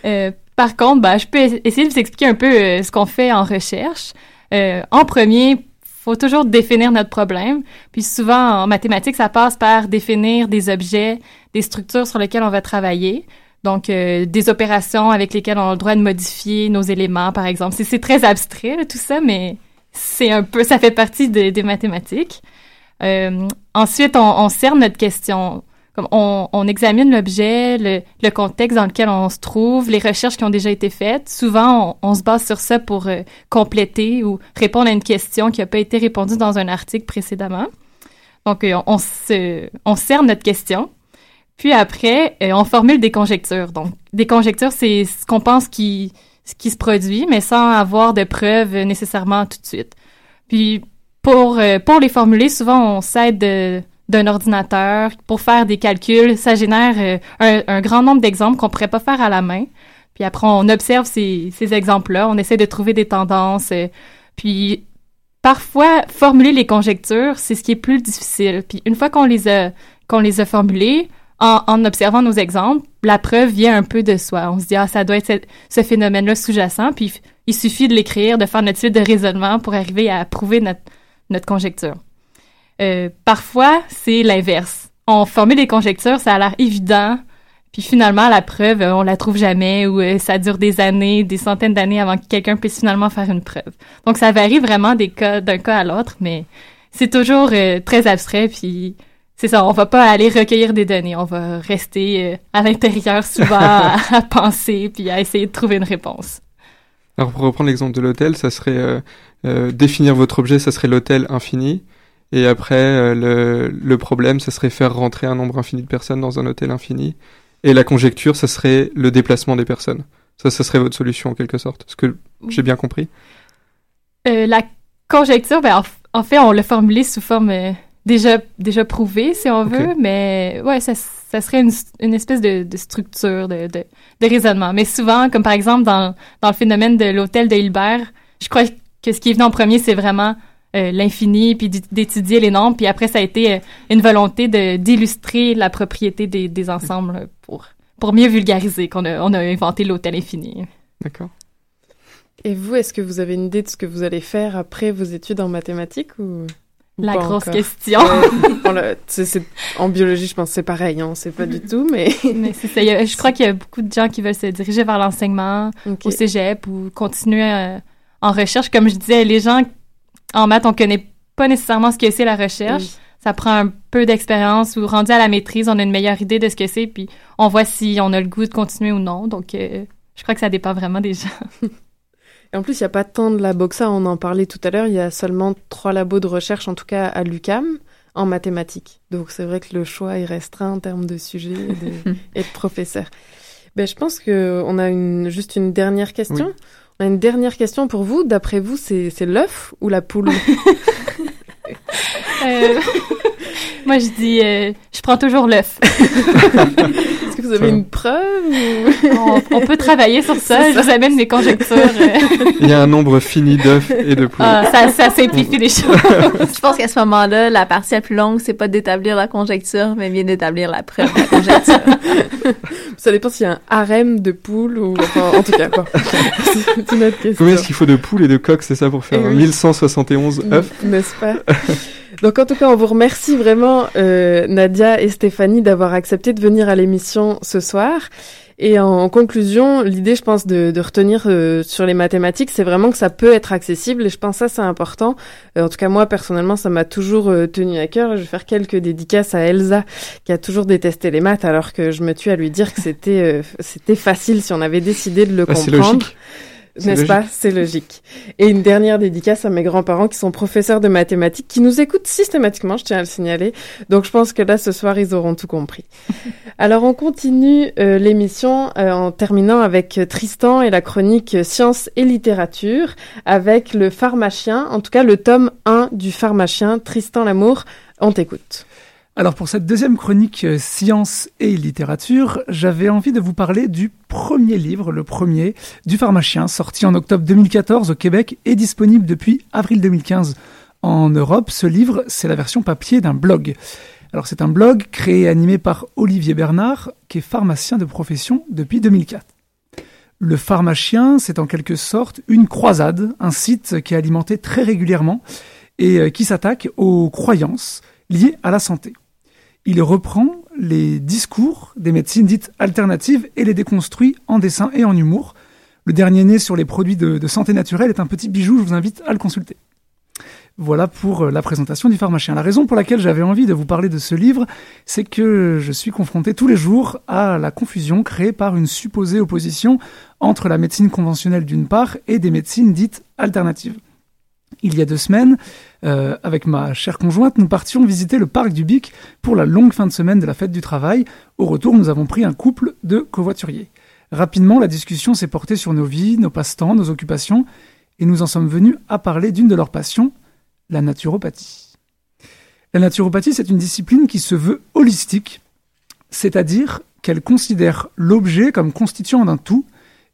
Euh, par contre, ben, je peux es- essayer de vous expliquer un peu euh, ce qu'on fait en recherche. Euh, en premier, faut toujours définir notre problème. Puis souvent, en mathématiques, ça passe par définir des objets, des structures sur lesquelles on va travailler. Donc, euh, des opérations avec lesquelles on a le droit de modifier nos éléments, par exemple. C'est- C'est très abstrait, là, tout ça, mais c'est un peu, ça fait partie de- des mathématiques. Euh, ensuite, on, on cerne notre question. Comme on, on examine l'objet, le, le contexte dans lequel on se trouve, les recherches qui ont déjà été faites. Souvent, on, on se base sur ça pour euh, compléter ou répondre à une question qui n'a pas été répondue dans un article précédemment. Donc, euh, on, se, on cerne notre question. Puis après, euh, on formule des conjectures. Donc, des conjectures, c'est ce qu'on pense qui, qui se produit, mais sans avoir de preuves nécessairement tout de suite. Puis, pour, euh, pour les formuler, souvent, on s'aide de- d'un ordinateur pour faire des calculs. Ça génère euh, un, un grand nombre d'exemples qu'on pourrait pas faire à la main. Puis après, on observe ces, ces exemples-là, on essaie de trouver des tendances. euh, puis parfois, formuler les conjectures, c'est ce qui est plus difficile. Puis une fois qu'on les a qu'on les a formulées, en, en observant nos exemples, la preuve vient un peu de soi. On se dit, ah, ça doit être ce, ce phénomène-là sous-jacent, puis il suffit de l'écrire, de faire notre suite de raisonnement pour arriver à prouver notre, notre conjecture. Euh, parfois, c'est l'inverse. On formule des conjectures, ça a l'air évident, puis finalement, la preuve, on la trouve jamais, ou euh, ça dure des années, des centaines d'années avant que quelqu'un puisse finalement faire une preuve. Donc, ça varie vraiment des cas, d'un cas à l'autre, mais c'est toujours euh, très abstrait, puis c'est ça, on va pas aller recueillir des données, on va rester euh, à l'intérieur souvent à, à penser, puis à essayer de trouver une réponse. Alors pour reprendre l'exemple de l'hôtel, ça serait euh, euh, définir votre objet, ça serait l'hôtel infini. Et après, euh, le, problème, ça serait faire rentrer un nombre infini de personnes dans un hôtel infini. Et la conjecture, ça serait le déplacement des personnes. Ça, ça serait votre solution en quelque sorte. Est-ce que j'ai bien compris? La conjecture, ben, en, fait, on l'a formulée sous forme déjà, déjà prouvée, si on veut, mais ouais, ça, ça serait une, une espèce de, de structure, de, de, de raisonnement. Mais souvent, comme par exemple dans, dans le phénomène de l'hôtel de Hilbert, je crois que ce qui est venu en premier, c'est vraiment euh, l'infini, puis d'é- d'étudier les nombres, puis après, ça a été euh, une volonté de d'illustrer la propriété des, des ensembles pour, pour mieux vulgariser qu'on a, on a inventé l'hôtel infini. D'accord. Et vous, est-ce que vous avez une idée de ce que vous allez faire après vos études en mathématiques ou ou? La grosse encore question. On en biologie, je pense que c'est pareil, hein, on sait pas du tout, mais... Ça. a- je crois qu'il y a beaucoup de gens qui veulent se diriger vers l'enseignement Ok. au cégep ou continuer euh, en recherche. Comme je disais, les gens en maths, on connaît pas nécessairement ce que c'est la recherche. Oui. Ça prend un peu d'expérience ou rendu à la maîtrise, on a une meilleure idée de ce que c'est, puis on voit si on a le goût de continuer ou non. Donc, euh, je crois que ça dépend vraiment des gens. Et en plus, il n'y a pas tant de labos que ça, on en parlait tout à l'heure, il y a seulement trois labos de recherche, en tout cas à l'UCAM, en mathématiques. Donc c'est vrai que le choix est restreint en termes de sujets et de, et de professeurs. Ben, je pense qu'on a une, juste une dernière question. Oui. On a une dernière question pour vous. D'après vous, c'est c'est l'œuf ou la poule? Euh, moi, je dis, euh, je prends toujours l'œuf. Vous avez une preuve ou... on, on peut travailler sur ça. Je vous amène mes conjectures. euh. Il y a un nombre fini d'œufs et de poules. Ah, ça, ça simplifie les choses. Je pense qu'à ce moment-là, la partie la plus longue, c'est pas d'établir la conjecture, mais bien d'établir la preuve de la conjecture. Ça dépend s'il y a un harem de poules ou... Enfin, en tout cas, bon. c'est une autre question. Combien est-ce qu'il faut de poules et de coqs, c'est ça, pour faire Eh oui. 1171 œufs? N'est-ce pas? Donc en tout cas, on vous remercie vraiment, euh, Nadia et Stéphanie, d'avoir accepté de venir à l'émission ce soir. Et en conclusion, l'idée, je pense, de, de retenir euh, sur les mathématiques, c'est vraiment que ça peut être accessible. Et je pense que ça, c'est important. Euh, en tout cas, moi, personnellement, ça m'a toujours euh, tenu à cœur. Je vais faire quelques dédicaces à Elsa, qui a toujours détesté les maths, alors que je me tue à lui dire que c'était euh, c'était facile si on avait décidé de le Bah, comprendre. N'est-ce pas? C'est logique. Et une dernière dédicace à mes grands-parents qui sont professeurs de mathématiques, qui nous écoutent systématiquement, je tiens à le signaler. Donc je pense que là, ce soir, ils auront tout compris. Alors on continue euh, l'émission euh, en terminant avec euh, Tristan et la chronique euh, Sciences et littérature, avec le pharmacien, en tout cas le tome 1 du pharmacien, Tristan Lamour. On t'écoute. Alors pour cette deuxième chronique euh, science et littérature, j'avais envie de vous parler du premier livre, le premier, du pharmacien, sorti en octobre 2014 au Québec et disponible depuis avril 2015 en Europe. Ce livre, c'est la version papier d'un blog. Alors c'est un blog créé et animé par Olivier Bernard, qui est pharmacien de profession depuis 2004. Le pharmacien, c'est en quelque sorte une croisade, un site qui est alimenté très régulièrement et euh, qui s'attaque aux croyances liées à la santé. Il reprend les discours des médecines dites alternatives et les déconstruit en dessin et en humour. Le dernier né sur les produits de, santé naturelle est un petit bijou, je vous invite à le consulter. Voilà pour euh, la présentation du pharmacien. La raison pour laquelle j'avais envie de vous parler de ce livre, c'est que je suis confronté tous les jours à la confusion créée par une supposée opposition entre la médecine conventionnelle d'une part et des médecines dites alternatives. Il y a deux semaines, euh, avec ma chère conjointe, nous partions visiter le parc du Bic pour la longue fin de semaine de la fête du travail. Au retour, nous avons pris un couple de covoituriers. Rapidement, la discussion s'est portée sur nos vies, nos passe-temps, nos occupations, et nous en sommes venus à parler d'une de leurs passions, la naturopathie. La naturopathie, c'est une discipline qui se veut holistique, c'est-à-dire qu'elle considère l'objet comme constituant d'un tout,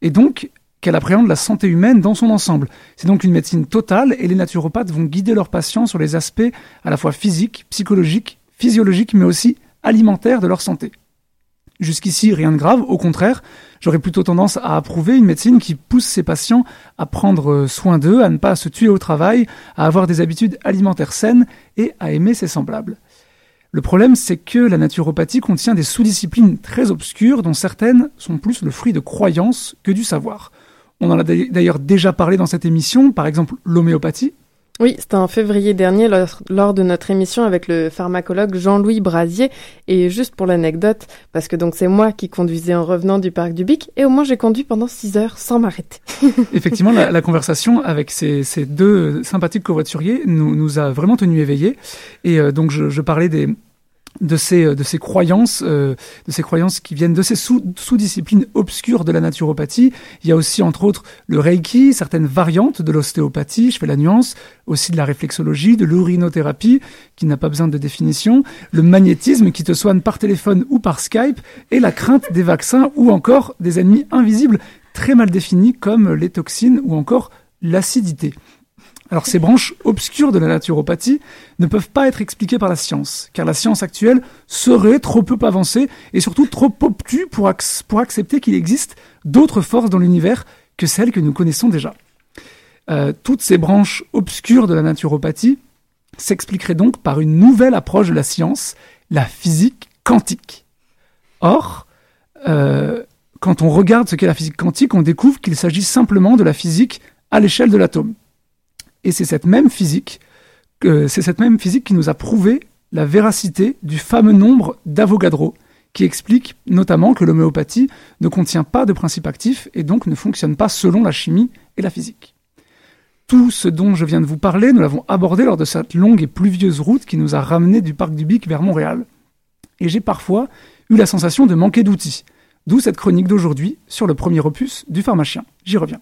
et donc qu'elle appréhende la santé humaine dans son ensemble. C'est donc une médecine totale et les naturopathes vont guider leurs patients sur les aspects à la fois physiques, psychologiques, physiologiques, mais aussi alimentaires de leur santé. Jusqu'ici, rien de grave, au contraire, j'aurais plutôt tendance à approuver une médecine qui pousse ses patients à prendre soin d'eux, à ne pas se tuer au travail, à avoir des habitudes alimentaires saines et à aimer ses semblables. Le problème, c'est que la naturopathie contient des sous-disciplines très obscures dont certaines sont plus le fruit de croyances que du savoir. On en a d'ailleurs déjà parlé dans cette émission, par exemple l'homéopathie, oui, c'était en février dernier lors, lors, de notre émission avec le pharmacologue Jean-Louis Brasier. Et juste pour l'anecdote, parce que donc c'est moi qui conduisais en revenant du parc du Bic, et au moins j'ai conduit pendant six heures sans m'arrêter. Effectivement, la, la, conversation avec ces, ces deux sympathiques covoituriers nous, nous a vraiment tenus éveillés. Et euh, donc je, je parlais des, de ces, euh, de ces croyances, euh, de ces croyances qui viennent de ces sous, sous-disciplines obscures de la naturopathie. Il y a aussi, entre autres, le Reiki, certaines variantes de l'ostéopathie, je fais la nuance, aussi de la réflexologie, de l'urinothérapie, qui n'a pas besoin de définition, le magnétisme qui te soigne par téléphone ou par Skype, et la crainte des vaccins ou encore des ennemis invisibles très mal définis comme les toxines ou encore l'acidité. Alors ces branches obscures de la naturopathie ne peuvent pas être expliquées par la science, car la science actuelle serait trop peu avancée et surtout trop obtue pour, accepter qu'il existe d'autres forces dans l'univers que celles que nous connaissons déjà. Euh, toutes ces branches obscures de la naturopathie s'expliqueraient donc par une nouvelle approche de la science, la physique quantique. Or, euh, quand on regarde ce qu'est la physique quantique, on découvre qu'il s'agit simplement de la physique à l'échelle de l'atome. Et c'est cette même physique, qui nous a prouvé la véracité du fameux nombre d'Avogadro, qui explique notamment que l'homéopathie ne contient pas de principe actif et donc ne fonctionne pas selon la chimie et la physique. Tout ce dont je viens de vous parler, nous l'avons abordé lors de cette longue et pluvieuse route qui nous a ramenés du parc du Bic vers Montréal. Et j'ai parfois eu la sensation de manquer d'outils. D'où cette chronique d'aujourd'hui sur le premier opus du pharmacien. J'y reviens.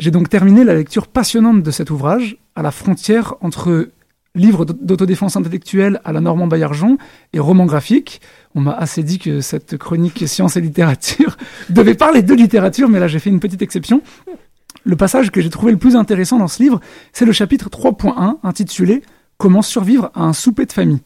J'ai donc terminé la lecture passionnante de cet ouvrage, à la frontière entre livre d'autodéfense intellectuelle à la Normand Baillargeon et roman graphique. On m'a assez dit que cette chronique science et littérature devait parler de littérature, mais là j'ai fait une petite exception. Le passage que j'ai trouvé le plus intéressant dans ce livre, c'est le chapitre 3.1 intitulé Comment survivre à un souper de famille.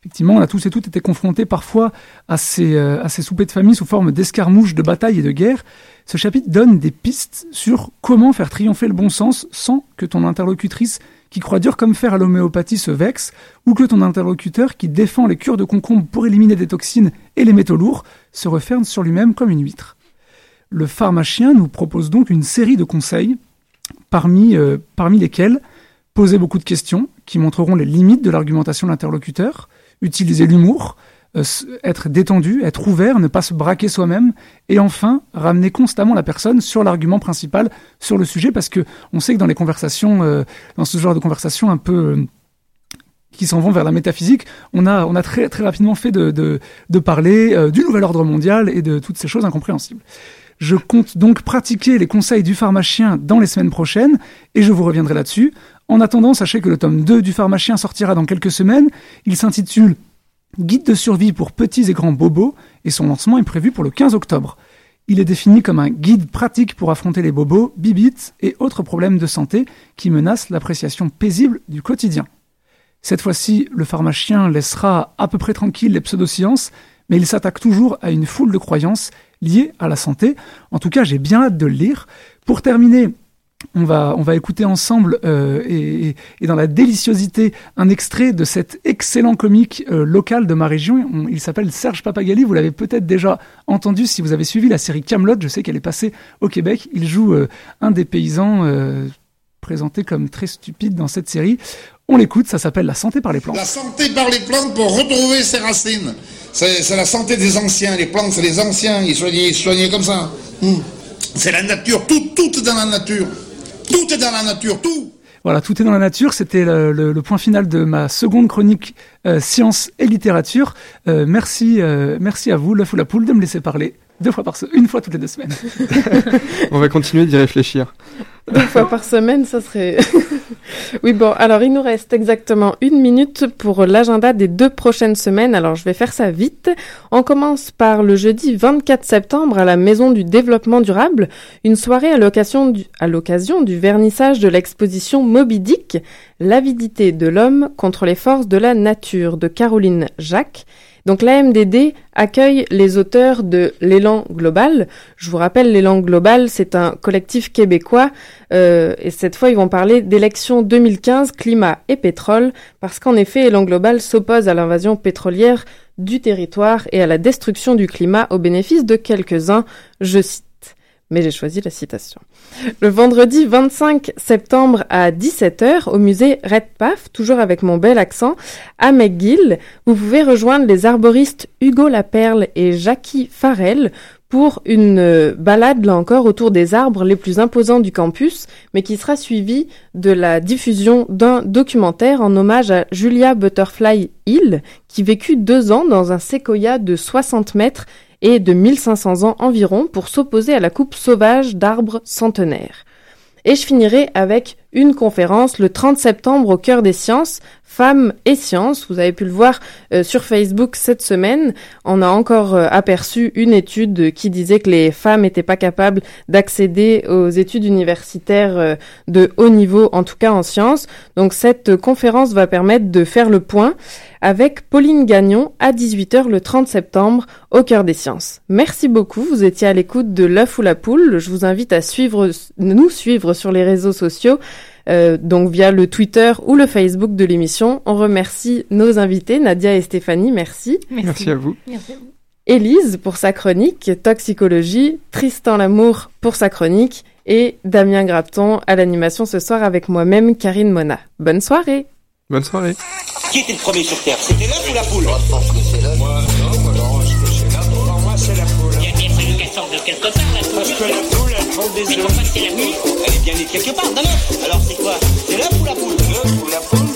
Effectivement, on a tous et toutes été confrontés parfois à ces, euh, soupers de famille sous forme d'escarmouches, de batailles et de guerres. Ce chapitre donne des pistes sur comment faire triompher le bon sens sans que ton interlocutrice qui croit dur comme fer à l'homéopathie se vexe, ou que ton interlocuteur qui défend les cures de concombre pour éliminer des toxines et les métaux lourds se referme sur lui-même comme une huître. Le pharmacien nous propose donc une série de conseils, parmi, euh, parmi lesquels poser beaucoup de questions qui montreront les limites de l'argumentation de l'interlocuteur, utiliser l'humour, euh, être détendu, être ouvert, ne pas se braquer soi-même, et enfin ramener constamment la personne sur l'argument principal sur le sujet, parce que on sait que dans les conversations, euh, dans ce genre de conversations un peu euh, qui s'en vont vers la métaphysique, on a, on a très, très rapidement fait de, de, de parler du nouvel ordre mondial et de toutes ces choses incompréhensibles. Je compte donc pratiquer les conseils du pharmacien dans les semaines prochaines, et je vous reviendrai là-dessus. En attendant, sachez que le tome 2 du pharmacien sortira dans quelques semaines. Il s'intitule Guide de survie pour petits et grands bobos, et son lancement est prévu pour le 15 octobre. Il est défini comme un guide pratique pour affronter les bobos, bibites et autres problèmes de santé qui menacent l'appréciation paisible du quotidien. Cette fois-ci, le pharmacien laissera à peu près tranquille les pseudosciences, mais il s'attaque toujours à une foule de croyances liées à la santé. En tout cas, j'ai bien hâte de le lire. Pour terminer, on va, écouter ensemble euh, et, dans la déliciosité un extrait de cet excellent comique euh, local de ma région. il s'appelle Serge Papagali. Vous l'avez peut-être déjà entendu si vous avez suivi la série Camelot. Je sais qu'elle est passée au Québec. Il joue euh, un des paysans présenté comme très stupide dans cette série. On l'écoute. Ça s'appelle La santé par les plantes. La santé par les plantes pour retrouver ses racines. C'est la santé des anciens. Les plantes, c'est les anciens. Ils soignaient, comme ça. Hmm. C'est la nature. Tout, tout dans la nature. Tout est dans la nature, tout. Voilà, tout est dans la nature. C'était le, point final de ma seconde chronique euh, science et littérature. Euh, merci, euh, merci à vous, l'œuf ou la poule, de me laisser parler deux fois par semaine, une fois toutes les deux semaines. On va continuer d'y réfléchir. Deux fois par semaine, ça serait. oui, bon, alors il nous reste exactement une minute pour l'agenda des deux prochaines semaines. Alors je vais faire ça vite. On commence par le jeudi 24 septembre à la Maison du Développement Durable, une soirée à l'occasion du, à l'occasion du vernissage de l'exposition Moby Dick, l'avidité de l'homme contre les forces de la nature de Caroline Jacques. Donc l'AMDD accueille les auteurs de l'élan global. Je vous rappelle, l'élan global, c'est un collectif québécois euh, et cette fois ils vont parler d'élections 2015, climat et pétrole parce qu'en effet, l'élan global s'oppose à l'invasion pétrolière du territoire et à la destruction du climat au bénéfice de quelques-uns, je cite mais j'ai choisi la citation. Le vendredi 25 septembre à 17h au musée Redpath, toujours avec mon bel accent, à McGill, vous pouvez rejoindre les arboristes Hugo Laperle et Jackie Farrell pour une euh, balade, là encore, autour des arbres les plus imposants du campus, mais qui sera suivie de la diffusion d'un documentaire en hommage à Julia Butterfly Hill, qui vécut deux ans dans un séquoia de 60 mètres et de 1500 ans environ pour s'opposer à la coupe sauvage d'arbres centenaires. Et je finirai avec une conférence le 30 septembre au cœur des sciences, Femmes et sciences. Vous avez pu le voir euh, sur Facebook cette semaine. On a encore euh, aperçu une étude qui disait que les femmes n'étaient pas capables d'accéder aux études universitaires euh, de haut niveau, en tout cas en sciences. Donc cette conférence va permettre de faire le point avec Pauline Gagnon à 18h le 30 septembre au cœur des sciences. Merci beaucoup. Vous étiez à l'écoute de l'œuf ou la poule. Je vous invite à nous suivre sur les réseaux sociaux. Euh, donc via le Twitter ou le Facebook de l'émission. On remercie nos invités, Nadia et Stéphanie, merci. Merci, à vous. Merci à vous. Élise pour sa chronique Toxicologie, Tristan Lamour pour sa chronique et Damien Grapton à l'animation ce soir avec moi-même, Karine Mona. Bonne soirée Bonne soirée Qui était le premier sur Terre? C'était l'œuf ou la poule? Moi, non, moi, non, je pense que c'est la poule. Pour moi, c'est la poule. Il y a bien fallu qu'elle sorte de quelque part, la poule. Parce que la poule, vendre des œufs. Mais la nuit. Elle est bien née quelque part, d'un. Alors c'est quoi? C'est l'œuf ou la poule? L'œuf ou la poule